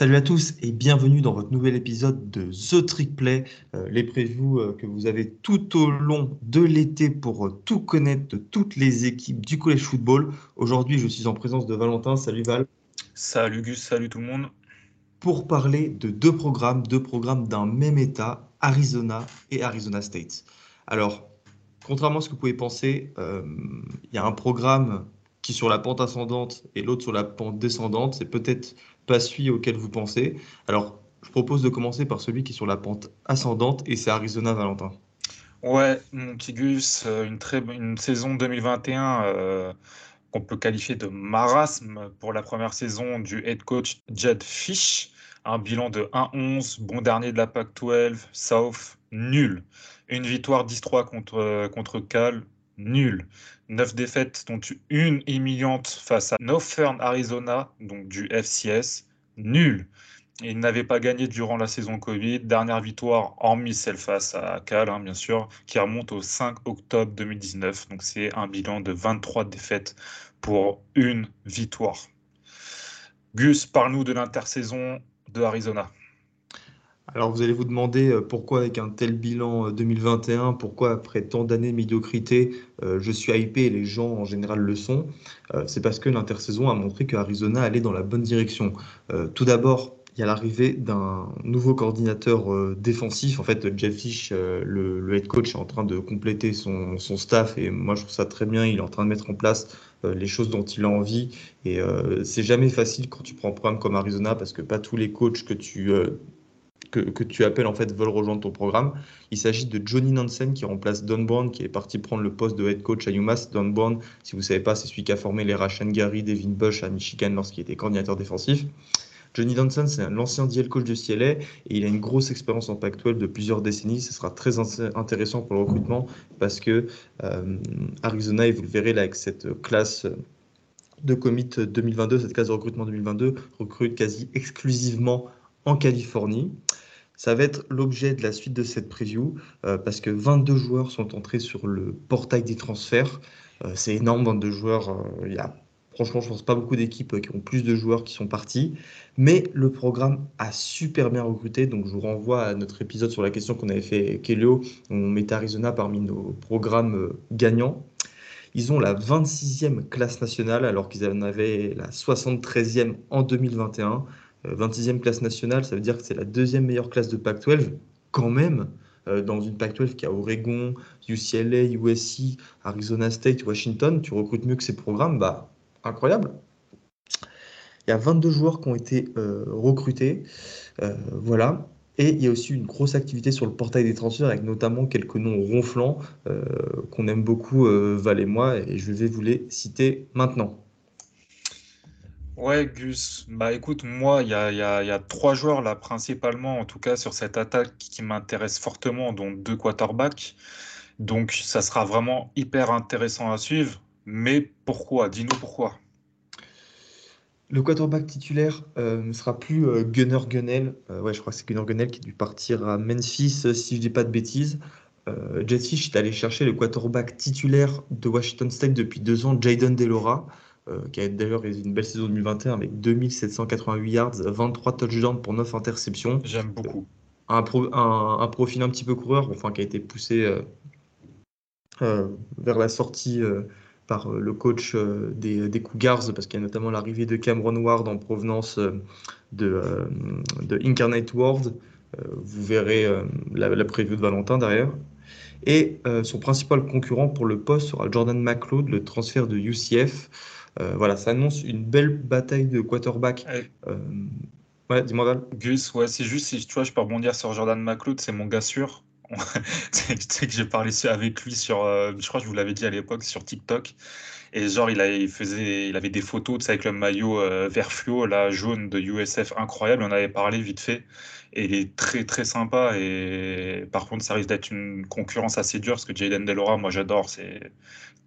Salut à tous et bienvenue dans votre nouvel épisode de The Trick Play, euh, les previews euh, que vous avez tout au long de l'été pour euh, tout connaître de toutes les équipes du collège football. Aujourd'hui, je suis en présence de Valentin. Salut Val. Salut Gus, salut tout le monde. Pour parler de deux programmes, deux programmes d'un même état, Arizona et Arizona State. Alors, contrairement à ce que vous pouvez penser, il y a un programme qui est sur la pente ascendante et l'autre sur la pente descendante. C'est peut-être pas celui auquel vous pensez. Alors, je propose de commencer par celui qui est sur la pente ascendante et c'est Arizona Valentin. Ouais, mon petit Gus, euh, une, très, une saison 2021 euh, qu'on peut qualifier de marasme pour la première saison du head coach Jed Fish. Un bilan de 1-11, bon dernier de la PAC-12, South, nul. Une victoire 10-3 contre, contre Cal, nul. Neuf défaites, dont une humiliante face à Northern Arizona, donc du FCS, nul. Il n'avait pas gagné durant la saison Covid. Dernière victoire, hormis celle face à Cal, hein, bien sûr, qui remonte au 5 octobre 2019. Donc c'est un bilan de 23 défaites pour une victoire. Gus, parle-nous de l'intersaison de Arizona. Alors vous allez vous demander euh, pourquoi avec un tel bilan 2021, euh, pourquoi après tant d'années de médiocrité, euh, je suis hypé et les gens en général le sont. c'est parce que l'intersaison a montré que Arizona allait dans la bonne direction. tout d'abord, il y a l'arrivée d'un nouveau coordinateur défensif. En fait, Jeff Fish, le, head coach, est en train de compléter son, son, staff et moi je trouve ça très bien. Il est en train de mettre en place les choses dont il a envie. Et c'est jamais facile quand tu prends un programme comme Arizona parce que pas tous les coachs que tu que, tu appelles en fait veulent rejoindre ton programme. Il s'agit de Johnny Nansen qui remplace Don Brown qui est parti prendre le poste de head coach à UMass. Don Brown, si vous ne savez pas, c'est celui qui a formé les Rashan Gary, Devin Bush à Michigan lorsqu'il était coordinateur défensif. Johnny Nansen, c'est l'ancien DL coach de CLA et il a une grosse expérience en Pac-12 de plusieurs décennies. Ce sera très intéressant pour le recrutement parce que euh, Arizona, et vous le verrez là avec cette classe de commit 2022, cette classe de recrutement 2022, recrute quasi exclusivement en Californie. Ça va être l'objet de la suite de cette preview euh, parce que 22 joueurs sont entrés sur le portail des transferts. Euh, c'est énorme, 22 joueurs. Euh, il y a, franchement, je pense pas beaucoup d'équipes qui ont plus de joueurs qui sont partis. Mais le programme a super bien recruté. Donc, je vous renvoie à notre épisode sur la question qu'on avait fait Kelio. On met Arizona parmi nos programmes gagnants. Ils ont la 26e classe nationale alors qu'ils en avaient la 73e en 2021. 26e euh, classe nationale, ça veut dire que c'est la deuxième meilleure classe de Pac-12, quand même, euh, dans une Pac-12 qui a Oregon, UCLA, USC, Arizona State, Washington, tu recrutes mieux que ces programmes, bah incroyable. Il y a 22 joueurs qui ont été euh, recrutés, voilà. Et il y a aussi une grosse activité sur le portail des transferts avec notamment quelques noms ronflants qu'on aime beaucoup, Val et moi, et je vais vous les citer maintenant. Ouais, Gus. Bah écoute, moi, il y a, trois joueurs là, principalement, en tout cas, sur cette attaque qui m'intéressent fortement, dont deux quarterbacks. Donc, ça sera vraiment hyper intéressant à suivre. Mais pourquoi? Dis-nous pourquoi. Le quarterback titulaire euh, ne sera plus euh, Gunner Gunnell. Euh, ouais, je crois que c'est Gunner Gunnell qui a dû partir à Memphis, si je dis pas de bêtises. Fish est allé chercher le quarterback titulaire de Washington State depuis deux ans, Jaden Delora. Euh, qui a d'ailleurs une belle saison 2021 avec 2788 yards, 23 touchdowns pour 9 interceptions. J'aime beaucoup. Un, un, profil un petit peu coureur, enfin, qui a été poussé euh, euh, vers la sortie par le coach des, des, Cougars, parce qu'il y a notamment l'arrivée de Cameron Ward en provenance de, de Incarnate World. vous verrez la, la preview de Valentin derrière. Et son principal concurrent pour le poste sera Jordan McLeod, le transfert de UCF. Euh, voilà, ça annonce une belle bataille de quarterback. Euh, ouais, dis-moi Val. Gus, ouais, c'est juste si tu vois, je peux rebondir sur Jordan McLeod, c'est mon gars sûr. tu sais que j'ai parlé avec lui sur, euh, je crois que je vous l'avais dit à l'époque, sur TikTok. Et genre, il, a, il, faisait, il avait des photos tu sais, avec le maillot euh, vert fluo, là, jaune de USF, incroyable. On avait parlé vite fait. Et il est très, très sympa. Et par contre, ça risque d'être une concurrence assez dure parce que Jaden Delora, moi, j'adore. C'est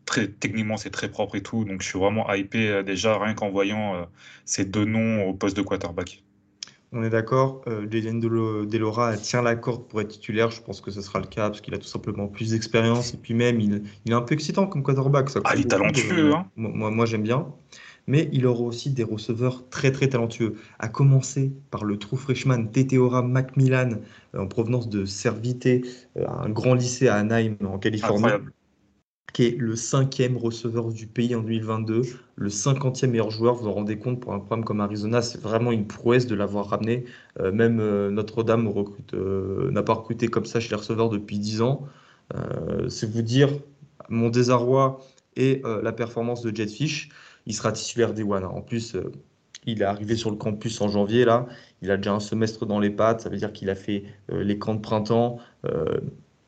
très, techniquement, c'est très propre et tout. Donc, je suis vraiment hypé euh, déjà, rien qu'en voyant ces deux noms au poste de quarterback. On est d'accord, euh, Jaden Delora tient la corde pour être titulaire. Je pense que ce sera le cas parce qu'il a tout simplement plus d'expérience. Et puis même, il, est un peu excitant comme quarterback. Ça ah, il est talentueux. Hein. moi, moi j'aime bien. Mais il aura aussi des receveurs très très talentueux. À commencer par le true freshman Teteora Macmillan euh, en provenance de Servité, euh, un grand lycée à Anaheim en Californie. Incroyable qui est le cinquième receveur du pays en 2022, le cinquantième meilleur joueur. Vous vous rendez compte, pour un programme comme Arizona, c'est vraiment une prouesse de l'avoir ramené. Euh, même euh, Notre-Dame euh, n'a pas recruté comme ça chez les receveurs depuis 10 ans. c'est vous dire mon désarroi et la performance de Jetfish. Il sera titulaire des One. En plus, il est arrivé sur le campus en janvier, là. Il a déjà un semestre dans les pattes. Ça veut dire qu'il a fait les camps de printemps.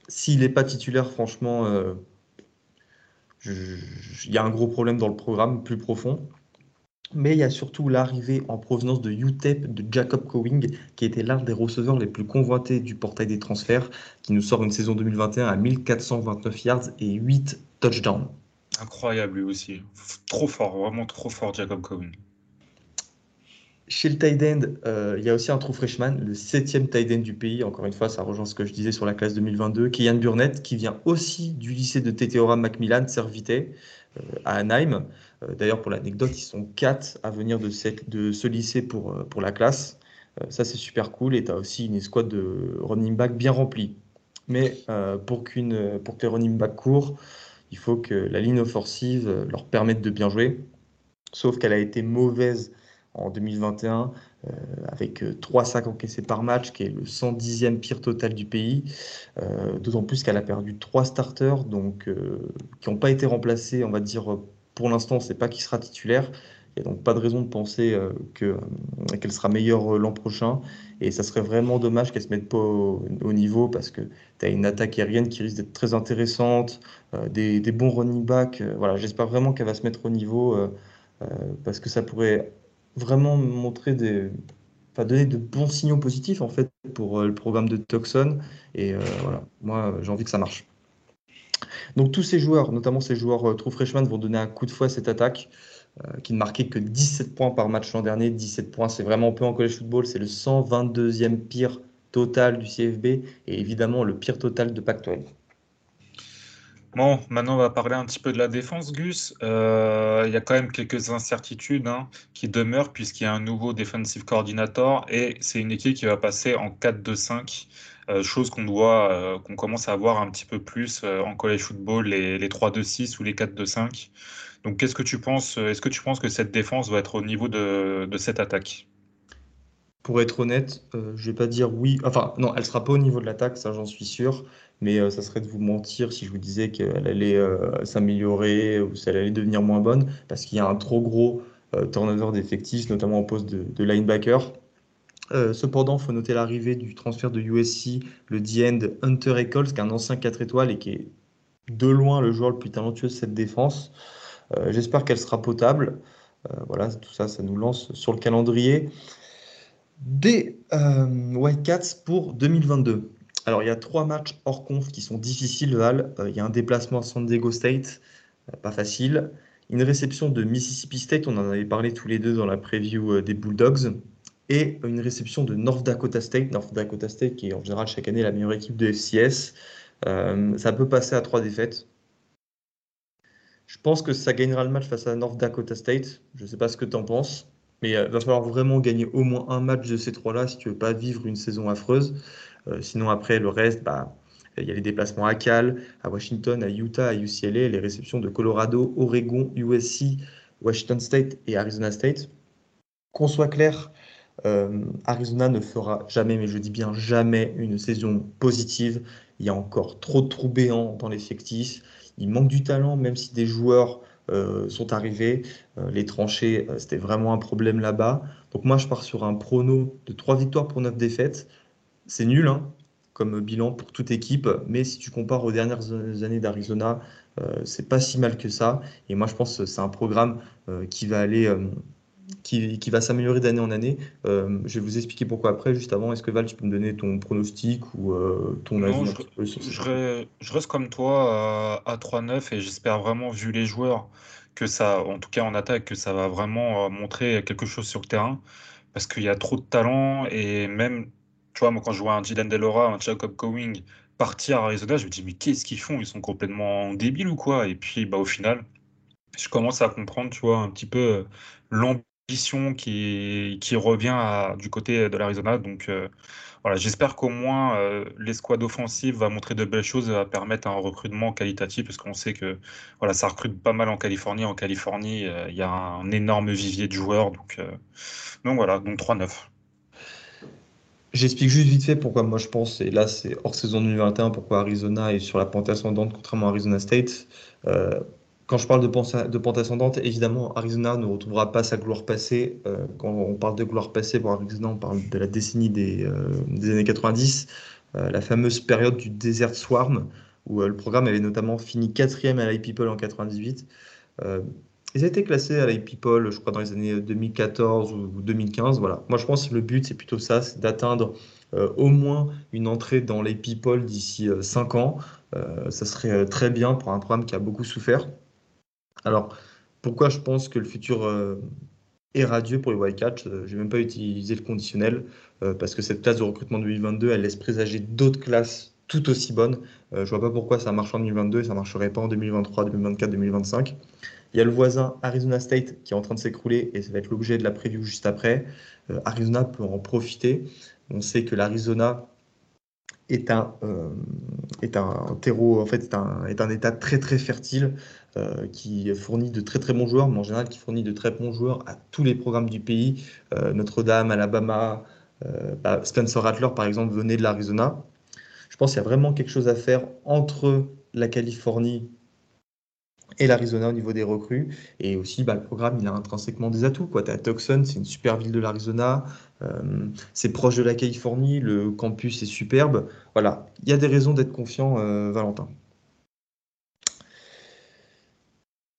S'il n'est pas titulaire, franchement il y a un gros problème dans le programme plus profond. Mais il y a surtout l'arrivée en provenance de UTEP de Jacob Cowing, qui était l'un des receveurs les plus convoités du portail des transferts, qui nous sort une saison 2021 à 1429 yards et 8 touchdowns. Incroyable lui aussi. Trop fort, vraiment trop fort Jacob Cowing. Chez le tight end, euh, il y a aussi un true freshman, le septième tight end du pays. Encore une fois, ça rejoint ce que je disais sur la classe 2022. Kian Burnett, qui vient aussi du lycée de Teteora Macmillan, Servité, euh, à Anaheim. Euh, d'ailleurs, pour l'anecdote, ils sont quatre à venir de, ce lycée pour, pour la classe. ça, c'est super cool. Et tu as aussi une escouade de running back bien remplie. Mais pour, qu'une, pour que les running backs courent, il faut que la ligne offensive leur permette de bien jouer. Sauf qu'elle a été mauvaise en 2021 euh, avec 3 euh, sacs encaissés par match, qui est le 110e pire total du pays. Euh, d'autant plus qu'elle a perdu 3 starters donc, qui n'ont pas été remplacés, on va dire, pour l'instant, sait pas qui sera titulaire. Il n'y a donc pas de raison de penser qu'elle sera meilleure l'an prochain. Et ça serait vraiment dommage qu'elle ne se mette pas au, niveau parce que tu as une attaque aérienne qui risque d'être très intéressante, des, des, bons running backs. voilà, J'espère vraiment qu'elle va se mettre au niveau parce que ça pourrait vraiment montrer des, enfin, donner de bons signaux positifs en fait pour euh, le programme de Tucson. Et euh, voilà, moi j'ai envie que ça marche. Donc tous ces joueurs, notamment ces joueurs euh, true freshman, vont donner un coup de fouet à cette attaque qui ne marquait que 17 points par match l'an dernier. 17 points, c'est vraiment peu en college football. C'est le 122e pire total du CFB et évidemment le pire total de Pac-12. Bon, maintenant on va parler un petit peu de la défense, Gus. Euh, il y a quand même quelques incertitudes hein, qui demeurent puisqu'il y a un nouveau defensive coordinator et c'est une équipe qui va passer en 4-2-5, euh, chose qu'on doit, euh, qu'on commence à voir un petit peu plus en college football, les, les 3-2-6 ou les 4-2-5. Donc qu'est-ce que tu penses Est-ce que tu penses que cette défense va être au niveau de cette attaque? Pour être honnête, je vais pas dire oui. Enfin, non, elle sera pas au niveau de l'attaque, ça j'en suis sûr mais euh, ça serait de vous mentir si je vous disais qu'elle allait euh, s'améliorer ou si elle allait devenir moins bonne, parce qu'il y a un trop gros euh, turnover d'effectifs, notamment au poste de, linebacker. cependant, faut noter l'arrivée du transfert de USC, le D-end Hunter Eccles, qui est un ancien 4 étoiles et qui est de loin le joueur le plus talentueux de cette défense. J'espère qu'elle sera potable. voilà, tout ça, ça nous lance sur le calendrier des White pour 2022. Alors, il y a trois matchs hors conf qui sont difficiles, Val. Euh, il y a un déplacement à San Diego State, euh, pas facile. Une réception de Mississippi State, on en avait parlé tous les deux dans la preview euh, des Bulldogs. Et une réception de North Dakota State. North Dakota State, qui est en général chaque année la meilleure équipe de FCS. ça peut passer à trois défaites. Je pense que ça gagnera le match face à North Dakota State. Je ne sais pas ce que tu en penses. Mais il va falloir vraiment gagner au moins un match de ces trois-là si tu veux pas vivre une saison affreuse. Euh, sinon, après, le reste, bah, il y a les déplacements à Cal, à Washington, à Utah, à UCLA, les réceptions de Colorado, Oregon, USC, Washington State et Arizona State. Qu'on soit clair, euh, Arizona ne fera jamais, mais je dis bien jamais, une saison positive. Il y a encore trop de trous béants dans l'effectif. Il manque du talent, même si des joueurs euh, sont arrivés. les tranchées, c'était vraiment un problème là-bas. Donc moi, je pars sur un prono de 3 victoires pour 9 défaites c'est nul, hein, comme bilan pour toute équipe, mais si tu compares aux dernières années d'Arizona, c'est pas si mal que ça. Et moi, je pense que c'est un programme qui va aller qui, va s'améliorer d'année en année. Euh, je vais vous expliquer pourquoi après. Juste avant, est-ce que Val, tu peux me donner ton pronostic ou euh, ton avis je, reste comme toi à, 3-9 et j'espère vraiment, vu les joueurs, que ça, en tout cas en attaque, que ça va vraiment euh, montrer quelque chose sur le terrain. Parce qu'il y a trop de talent et même, tu vois, moi quand je vois un Dylan Delora, un Jacob Cowing partir à Arizona, je me dis, mais qu'est-ce qu'ils font? Ils sont complètement débiles ou quoi? Et puis, bah, au final, je commence à comprendre, tu vois, un petit peu l'ambition qui, qui revient du côté de l'Arizona. Donc euh, voilà, j'espère qu'au moins euh, l'escouade offensive va montrer de belles choses va permettre un recrutement qualitatif parce qu'on sait que voilà, ça recrute pas mal en Californie. En Californie, euh, il y a un énorme vivier de joueurs. Donc, donc voilà, donc 3-9. J'explique juste vite fait pourquoi moi je pense, et là c'est hors saison 2021, pourquoi Arizona est sur la pente ascendante contrairement à Arizona State quand je parle de, pente ascendante, évidemment, Arizona ne retrouvera pas sa gloire passée. Euh, quand on parle de gloire passée pour Arizona, on parle de la décennie des, euh, années 90, euh, la fameuse période du Desert Swarm, où le programme avait notamment fini quatrième à l'I-People en 98. ils étaient classés à l'I-People, je crois, dans les années 2014 ou 2015. Voilà. Moi, je pense que le but, c'est plutôt ça, c'est d'atteindre au moins une entrée dans les People d'ici 5 ans. ça serait très bien pour un programme qui a beaucoup souffert. Alors, pourquoi je pense que le futur euh, est radieux pour les Wildcats euh, Je n'ai même pas utilisé le conditionnel euh, parce que cette classe de recrutement 2022, elle laisse présager d'autres classes tout aussi bonnes. je ne vois pas pourquoi ça marche en 2022 et ça ne marcherait pas en 2023, 2024, 2025. Il y a le voisin Arizona State qui est en train de s'écrouler et ça va être l'objet de la preview juste après. Arizona peut en profiter. On sait que l'Arizona est un, est un terreau, en fait, est un, est un état très très fertile euh, qui fournit de très très bons joueurs, mais en général qui fournit de très bons joueurs à tous les programmes du pays. Euh, Notre-Dame, Alabama, euh, bah, Spencer Rattler par exemple venait de l'Arizona. Je pense qu'il y a vraiment quelque chose à faire entre la Californie et l'Arizona au niveau des recrues. Et aussi, bah, le programme, il a intrinsèquement des atouts. Tu as Tucson, c'est une super ville de l'Arizona. C'est proche de la Californie. Le campus est superbe. Voilà, il y a des raisons d'être confiant, Valentin.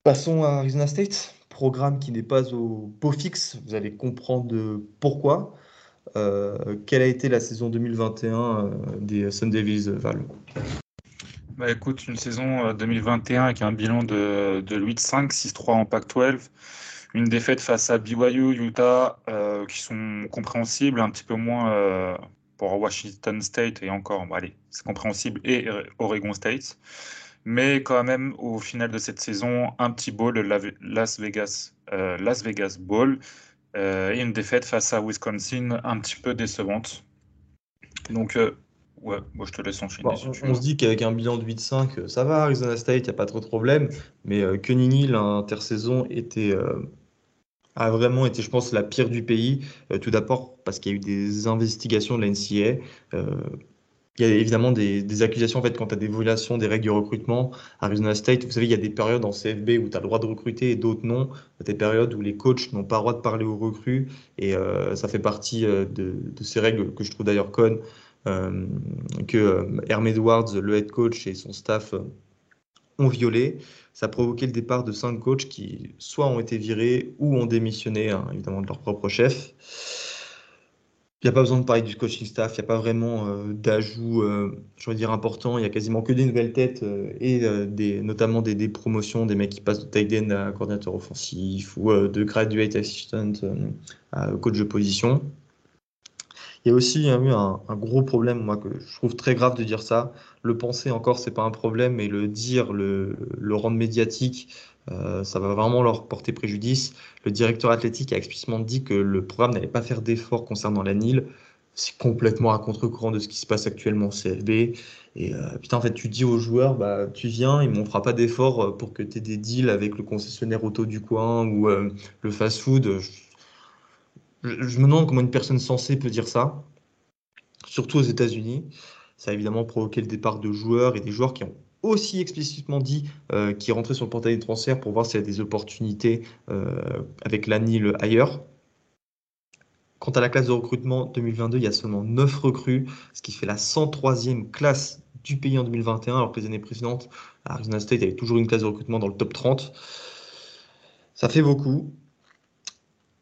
Passons à Arizona State, programme qui n'est pas au pot fixe. Vous allez comprendre pourquoi. Euh, quelle a été la saison 2021 euh, des Sun Devils, Val? Bah écoute, une saison 2021 euh, avec un bilan de, de 8-5, 6-3 en Pac-12. Une défaite face à BYU, Utah, qui sont compréhensibles, un petit peu moins pour Washington State et encore, allez, c'est compréhensible, et Oregon State mais quand même au final de cette saison, un petit bowl, le Las Vegas, euh, Las Vegas Bowl, euh, et une défaite face à Wisconsin un petit peu décevante. Donc, euh, ouais, moi je te laisse enchaîner. on, se dit qu'avec un bilan de 8-5, ça va, Arizona State, il n'y a pas trop de problème, mais Kenny l'intersaison était a vraiment été, je pense, la pire du pays. tout d'abord parce qu'il y a eu des investigations de la NCA il y a évidemment des, accusations en fait quant à des violations des règles de recrutement. Arizona State, vous savez, il y a des périodes en CFB où tu as le droit de recruter et d'autres non. Des périodes où les coachs n'ont pas le droit de parler aux recrues et euh, ça fait partie euh, de, ces règles que je trouve d'ailleurs connes euh, que Herm Edwards, le head coach et son staff ont violé. Ça a provoqué le départ de cinq coachs qui soit ont été virés ou ont démissionné, hein, évidemment, de leur propre chef. Il n'y a pas besoin de parler du coaching staff, il n'y a pas vraiment euh, d'ajout, euh, je dire, important. Il n'y a quasiment que des nouvelles têtes euh, et des, notamment des, promotions, des mecs qui passent de tight end à coordinateur offensif ou de graduate assistant à coach de position. Il y a aussi eu un, gros problème, moi, que je trouve très grave de dire ça. Le penser encore, c'est pas un problème, mais le dire, le, rendre médiatique, euh, ça va vraiment leur porter préjudice. Le directeur athlétique a explicitement dit que le programme n'allait pas faire d'efforts concernant la NIL. C'est complètement à contre-courant de ce qui se passe actuellement au CFB. Et euh, putain, en fait, tu dis aux joueurs, bah, tu viens, et on fera pas d'efforts euh, pour que tu aies des deals avec le concessionnaire auto du coin ou le fast-food. Me demande comment une personne sensée peut dire ça, surtout aux États-Unis. Ça a évidemment provoqué le départ de joueurs et des joueurs qui ont aussi explicitement dit euh, qu'il rentrait sur le portail de transfert pour voir s'il y a des opportunités euh, avec l'ANIL ailleurs. Quant à la classe de recrutement 2022, il y a seulement 9 recrues, ce qui fait la 103e classe du pays en 2021, alors que les années précédentes, Arizona State avait toujours une classe de recrutement dans le top 30. Ça fait beaucoup.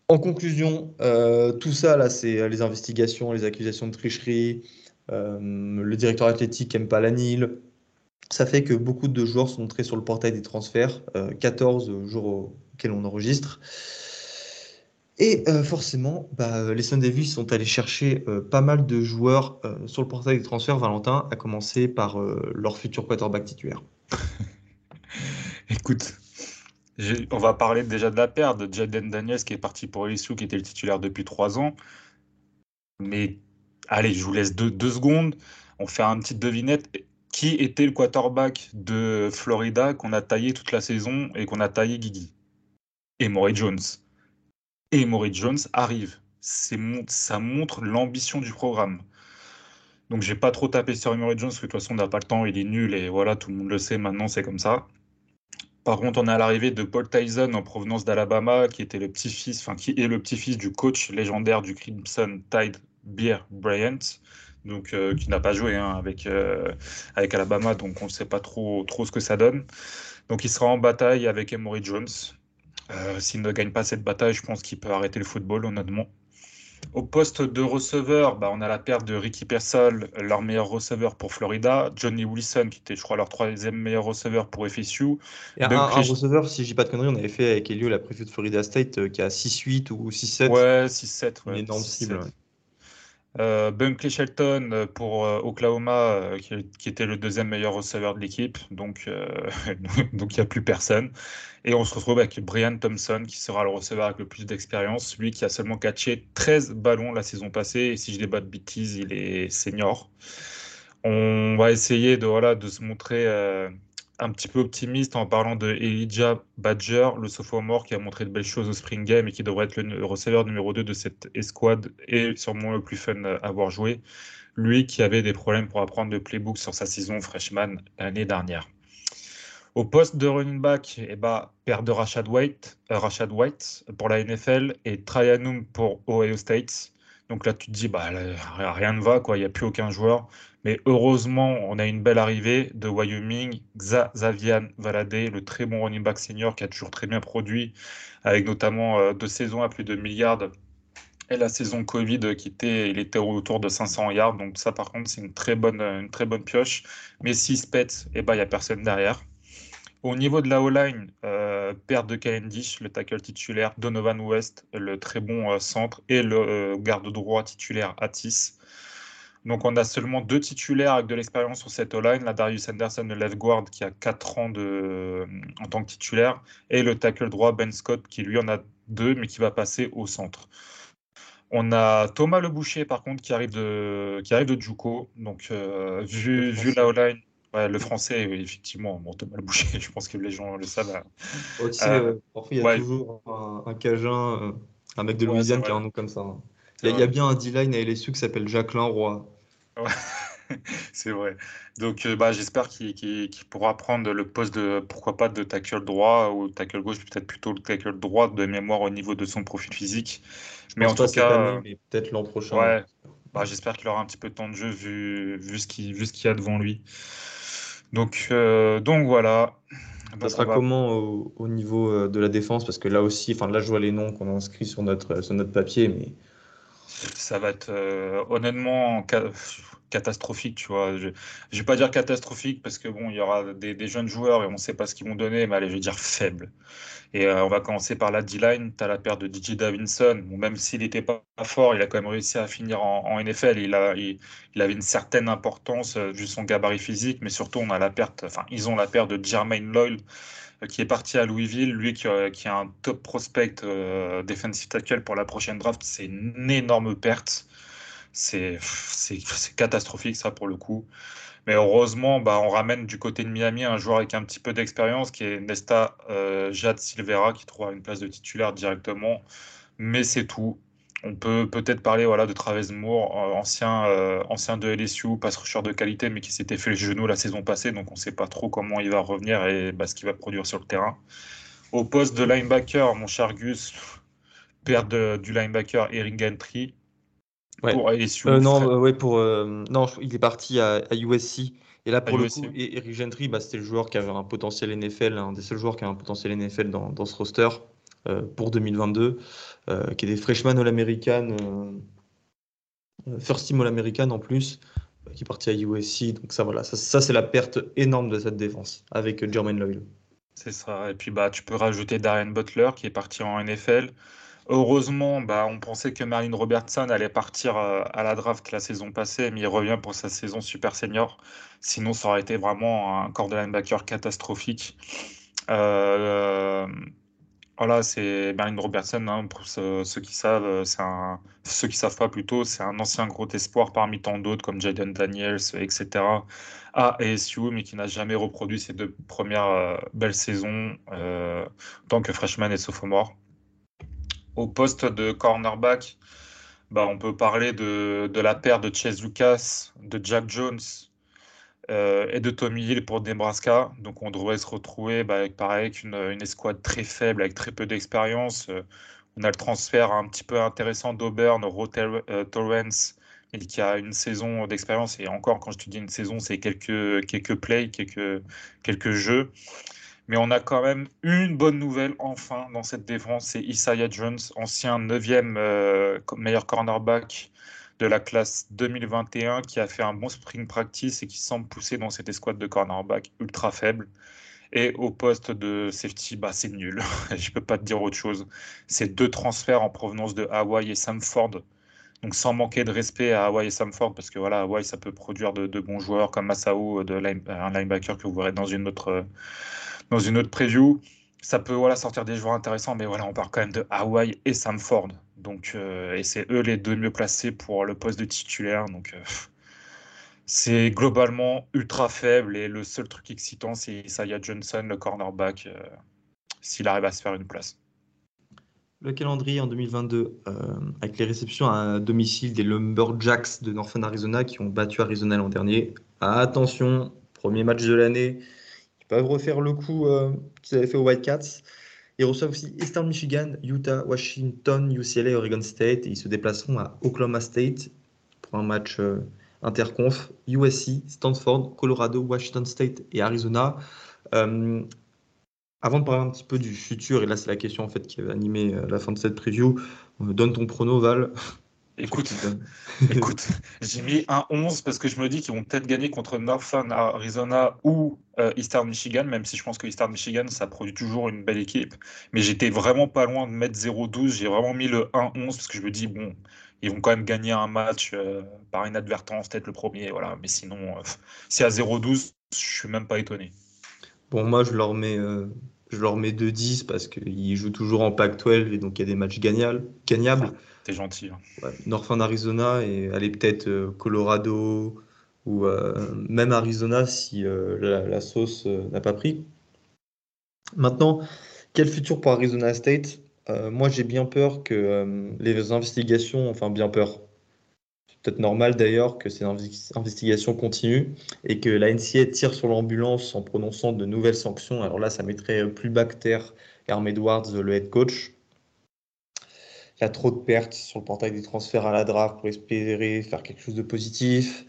En conclusion, euh, tout ça, là, c'est les investigations, les accusations de tricherie, euh, le directeur athlétique n'aime pas la NIL. Ça fait que beaucoup de joueurs sont entrés sur le portail des transferts, 14 euh, jours auxquels on enregistre. Et forcément, bah, les Sun Devils sont allés chercher pas mal de joueurs sur le portail des transferts, Valentin, à commencer par leur futur quarterback titulaire. Écoute, on va parler déjà de la perte de Jaden Daniels qui est parti pour LSU, qui était le titulaire depuis trois ans. Mais allez, je vous laisse deux, secondes. On fait un petite devinette. Qui était le quarterback de Florida qu'on a taillé toute la saison et qu'on a taillé Guigui Et Jones. Et Jones arrive. Ça montre l'ambition du programme. Donc j'ai pas trop tapé sur Maury Jones, parce que de toute façon on n'a pas le temps, il est nul et voilà, tout le monde le sait maintenant, c'est comme ça. Par contre, on à l'arrivée de Paul Tyson en provenance d'Alabama, qui était le petit-fils, enfin qui est le petit-fils du coach légendaire du Crimson Tide, Beer Bryant, euh, qui n'a pas joué hein, avec euh, avec Alabama, donc on ne sait pas trop trop ce que ça donne. Donc il sera en bataille avec Emory Jones. Euh, s'il ne gagne pas cette bataille, je pense qu'il peut arrêter le football, honnêtement. Au poste de receveur, bah, on a la perte de Ricky Persol, leur meilleur receveur pour Florida. Johnny Wilson, qui était, je crois, leur troisième meilleur receveur pour FSU. Et un, receveur, si je dis pas de conneries, on avait fait avec Elio la préfète de Florida State, euh, qui a 6-8 ou 6-7. Ouais, 6-7. Ouais, une énorme cible. Euh, Bunkley Shelton euh, pour euh, Oklahoma, qui, était le deuxième meilleur receveur de l'équipe, donc donc il n'y a plus personne. Et on se retrouve avec Brian Thompson, qui sera le receveur avec le plus d'expérience, lui qui a seulement catché 13 ballons la saison passée, et si je débat de bêtises, il est senior. On va essayer de, voilà, de se montrer un petit peu optimiste en parlant de Elijah Badger, le sophomore qui a montré de belles choses au Spring Game et qui devrait être le receveur numéro 2 de cette escouade et sûrement le plus fun à avoir joué. Lui qui avait des problèmes pour apprendre le playbook sur sa saison freshman l'année dernière. Au poste de running back, eh ben, de Rashad White, euh, Rashad White pour la NFL et Tryanum pour Ohio State. Donc là, tu te dis, bah, rien ne va. Il n'y a plus aucun joueur. Mais heureusement, on a une belle arrivée de Wyoming, Xavier Valadé, le très bon running back senior qui a toujours très bien produit, avec notamment euh, deux saisons à plus de milliards et la saison Covid qui était, il était autour de 500 yards. Donc ça, par contre, c'est une très bonne, pioche. Mais s'il se pète, eh ben, il n'y a personne derrière. Au niveau de la O-line, euh, perte de Cavendish, le tackle titulaire, Donovan West, le très bon euh, centre, et le garde droit titulaire Atis. Donc on a seulement deux titulaires avec de l'expérience sur cette O-line, la Darius Anderson, le left guard qui a 4 ans de, en tant que titulaire, et le tackle droit Ben Scott qui lui en a deux mais qui va passer au centre. On a Thomas Le Boucher par contre qui arrive de, qui arrive de Juco, donc euh, vu, vu la O-line, le français, effectivement, bon, Thomas Boucher, je pense que les gens le savent. Hein. Euh, il y a toujours un, Cajun, euh, un mec de Louisiane qui a un nom comme ça. Hein. Il y, a bien un D-line à LSU qui s'appelle Jacqueline Roy. c'est vrai. Donc, euh, bah, j'espère qu'il pourra prendre le poste de, pourquoi pas, de tackle droit ou tackle gauche, peut-être plutôt le tackle droit de mémoire au niveau de son profil physique. mais en tout cas, peut-être l'an prochain. Ouais, bah, j'espère qu'il aura un petit peu de temps de jeu vu, vu ce qu'il y a devant lui. Donc, euh, donc voilà. ça sera comment au, niveau euh, de la défense? Parce que là aussi, enfin là je vois les noms qu'on a inscrits sur notre, sur notre papier, mais ça va être euh, honnêtement catastrophique, tu vois. Je ne vais pas dire catastrophique parce que bon, il y aura des, jeunes joueurs et on ne sait pas ce qu'ils vont donner, mais allez, je vais dire faible. Et euh, on va commencer par la D-line. Tu as la paire de DJ Davinson. même s'il n'était pas fort, il a quand même réussi à finir en, NFL. Il, a, il, avait une certaine importance euh, vu son gabarit physique, mais surtout, on a la perte, enfin, ils ont la paire de Jermaine Loyal euh, qui est parti à Louisville, lui qui, a, un top prospect euh, defensive tackle pour la prochaine draft, c'est une énorme perte. C'est catastrophique ça pour le coup. Mais heureusement, bah, on ramène du côté de Miami un joueur avec un petit peu d'expérience qui est Nesta euh, Jade Silvera qui trouvera une place de titulaire directement. Mais c'est tout. On peut peut-être parler de Travis Moore, euh, ancien, euh, ancien de LSU, pass rusher de qualité, mais qui s'était fait le genou la saison passée, donc on ne sait pas trop comment il va revenir et bah, ce qu'il va produire sur le terrain. Au poste de linebacker, mon cher Gus, perdre du linebacker Eric Gantry pour euh, non, ouais, pour non, il est parti à, USC. Et là, pour le coup, Eric Gentry, bah, c'était le joueur qui avait un potentiel NFL, un des seuls joueurs qui a un potentiel NFL dans, dans ce roster pour 2022, qui est des freshman All-American, first team All-American en plus qui est parti à USC. Donc ça, voilà, ça, c'est la perte énorme de cette défense avec Jermaine Lloyd. C'est ça. Et puis bah, tu peux rajouter Darren Butler qui est parti en NFL. Heureusement, bah, on pensait que Marlene Robertson allait partir euh, à la draft la saison passée, mais il revient pour sa saison super senior. Sinon, ça aurait été vraiment un corps de linebacker catastrophique. Euh, voilà, c'est Marlene Robertson, hein, pour ceux, qui savent, euh, c'est un, qui savent pas plutôt, c'est un ancien gros espoir parmi tant d'autres comme Jaden Daniels, etc. à ASU, mais qui n'a jamais reproduit ses deux premières belles saisons tant que freshman et sophomore. Au poste de cornerback, bah, on peut parler de, de la paire de Chase Lucas, de Jack Jones, euh, et de Tommy Hill pour Nebraska. Donc on devrait se retrouver bah, avec pareil une, une, escouade très faible, avec très peu d'expérience. Euh, on a le transfert un petit peu intéressant d'Auburn, Rotel euh, Torrance, qui a une saison d'expérience. Et encore, quand je te dis une saison, c'est quelques, quelques plays, quelques, quelques jeux. Mais on a quand même une bonne nouvelle enfin dans cette défense, c'est Isaiah Jones, ancien 9e meilleur cornerback de la classe 2021 qui a fait un bon spring practice et qui semble pousser dans cette escouade de cornerback ultra faible. Et au poste de safety, bah, c'est nul. Je peux pas te dire autre chose. C'est deux transferts en provenance de Hawaii et Samford. Donc sans manquer de respect à Hawaii et Samford, parce que voilà, Hawaii, ça peut produire de, bons joueurs comme Masao, de un linebacker que vous verrez dans une autre, dans une autre preview. Ça peut voilà, sortir des joueurs intéressants, mais voilà, on parle quand même de Hawaii et Samford. Donc, euh, et c'est eux les deux mieux placés pour le poste de titulaire. Donc, euh, c'est globalement ultra faible. Et le seul truc excitant, c'est Isaiah Johnson, le cornerback, euh, s'il arrive à se faire une place. Le calendrier en 2022, avec les réceptions à domicile des Lumberjacks de Northern Arizona qui ont battu Arizona l'an dernier. Attention, premier match de l'année. Ils peuvent refaire le coup qu'ils avaient fait aux Whitecasts. Ils reçoivent aussi Eastern Michigan, Utah, Washington, UCLA, Oregon State. Ils se déplaceront à Oklahoma State pour un match euh, interconf. USC, Stanford, Colorado, Washington State et Arizona. Euh, avant de parler un petit peu du futur, et là c'est la question en fait qui va animer euh, la fin de cette preview, donne ton prono Val. Écoute, j'ai mis un 11 parce que je me dis qu'ils vont peut-être gagner contre Northern Arizona ou euh, Eastern Michigan, même si je pense que Eastern Michigan, ça produit toujours une belle équipe. Mais j'étais vraiment pas loin de mettre 0-12. J'ai vraiment mis le 1-11 parce que je me dis, bon, ils vont quand même gagner un match euh, par inadvertance, peut-être le premier. Voilà. Mais sinon, euh, si à 0-12, je suis même pas étonné. Bon, moi, je leur mets, je leur mets 2-10 parce qu'ils jouent toujours en Pac-12 et donc il y a des matchs gagnables. T'es gentil. Hein. Northern Arizona et aller peut-être euh, Colorado ou euh, même Arizona si euh, la, sauce n'a pas pris. Maintenant, quel futur pour Arizona State? Moi, j'ai bien peur que les investigations, enfin bien peur, c'est peut-être normal d'ailleurs que ces investigations continuent et que la NCA tire sur l'ambulance en prononçant de nouvelles sanctions. Alors là, ça mettrait plus bactère Herm Edwards, le head coach. Trop de pertes sur le portail des transferts à la draft pour espérer faire quelque chose de positif.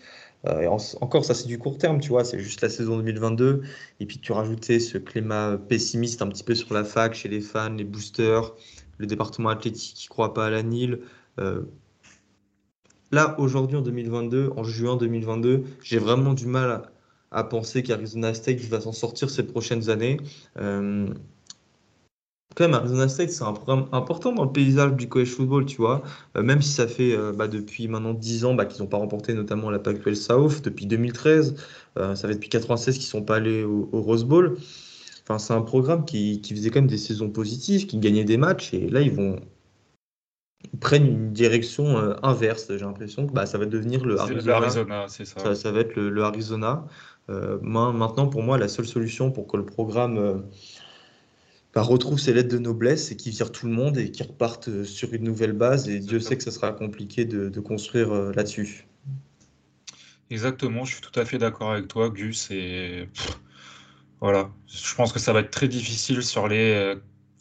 Euh, encore, ça c'est du court terme, tu vois, c'est juste la saison 2022. Et puis tu rajoutais ce climat pessimiste un petit peu sur la fac, chez les fans, les boosters, le département athlétique qui ne croit pas à la NIL. Euh, là, aujourd'hui en 2022, en juin 2022, j'ai vraiment du mal à, penser qu'Arizona State va s'en sortir ces prochaines années. Euh, quand même, Arizona State, c'est un programme important dans le paysage du college football, tu vois. Euh, même si ça fait euh, bah, depuis maintenant 10 ans bah, qu'ils n'ont pas remporté notamment la Pac-12 South, depuis 2013. Euh, ça fait depuis 96 qu'ils ne sont pas allés au, Rose Bowl. Enfin, c'est un programme qui, faisait quand même des saisons positives, qui gagnait des matchs. Et là, ils vont prennent une direction inverse. J'ai l'impression que bah, ça va devenir le Arizona. c'est ça. ça. va être le, Arizona. maintenant, pour moi, la seule solution pour que le programme bah, retrouve ses lettres de noblesse et qui vire tout le monde et qui repartent euh, sur une nouvelle base. Et Dieu sait que ça sera compliqué de, construire euh, là-dessus. Exactement, je suis tout à fait d'accord avec toi, Gus. Et voilà, je pense que ça va être très difficile sur les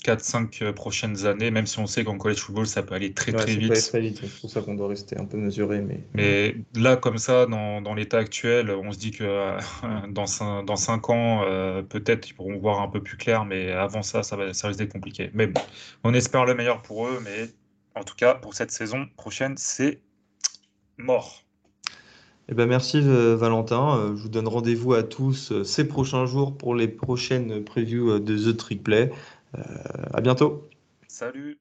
4-5 prochaines années, même si on sait qu'en college football, ça peut aller très Ouais, très ça peut vite. aller très vite. C'est pour ça qu'on doit rester un peu mesuré. Mais, Mais là, comme ça, dans, dans l'état actuel, on se dit que euh, dans 5, dans cinq ans, euh, peut-être ils pourront voir un peu plus clair, mais avant ça, ça, va, ça risque d'être compliqué. Mais bon, on espère le meilleur pour eux, mais en tout cas, pour cette saison prochaine, c'est mort. Eh ben merci euh, Valentin. Euh, je vous donne rendez-vous à tous euh, ces prochains jours pour les prochaines previews euh, de The Trick Play. Euh, à bientôt. Salut!